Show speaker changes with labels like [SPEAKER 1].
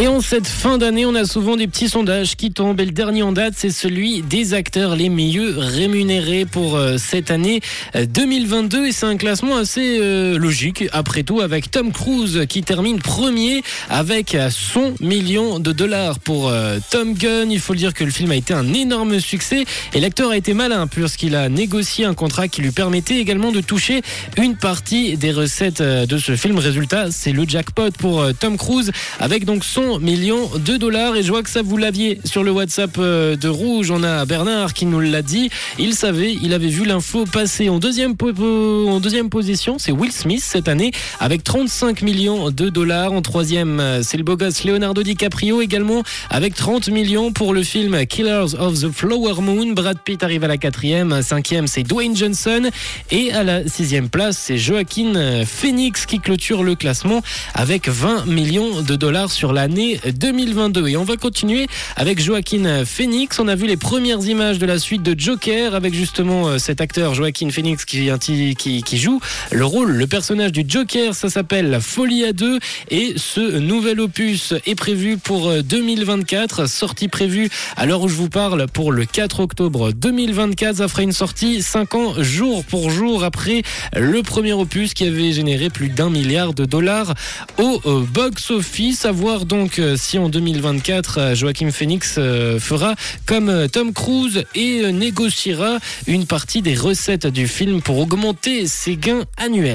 [SPEAKER 1] Et en cette fin d'année, on a souvent des petits sondages qui tombent. Et le dernier en date, c'est celui des acteurs les mieux rémunérés pour euh, cette année euh, 2022. Et c'est un classement assez euh, logique, après tout, avec Tom Cruise qui termine premier avec 100 millions de dollars pour euh, Tom Gunn. Il faut le dire que le film a été un énorme succès. Et l'acteur a été malin puisqu'il a négocié un contrat qui lui permettait également de toucher une partie des recettes euh, de ce film. Résultat, c'est le jackpot pour euh, Tom Cruise avec donc 100 millions de dollars. Et je vois que ça, vous l'aviez sur le WhatsApp euh, de Rouge. On a Bernard qui nous l'a dit. Il savait, il avait vu l'info passer. En deuxième, en deuxième position, c'est Will Smith cette année avec 35 millions de dollars. En troisième, euh, c'est le beau gosse Leonardo DiCaprio également avec 30 millions pour le film Killers of the Flower Moon. Brad Pitt arrive à la quatrième. Cinquième, c'est Dwayne Johnson. Et à la sixième place, c'est Joaquin Phoenix qui clôture le classement avec 20 millions de dollars sur l'année 2022. Et on va continuer avec Joaquin Phoenix. On a vu les premières images de la suite de Joker avec justement euh, cet acteur Joaquin Phoenix qui, joue le rôle, le personnage du Joker. Ça s'appelle Folie à deux. Et ce nouvel opus est prévu pour euh, 2024. Sortie prévue à l'heure où je vous parle pour le 4 octobre 2024. Ça fera une sortie 5 ans jour pour jour après le premier opus qui avait généré plus d'un milliard de dollars au euh, box-office. À voir donc euh, si en 2024, euh, Joaquin Phoenix euh, fera comme Tom Cruise et négociera une partie des recettes du film pour augmenter ses gains annuels.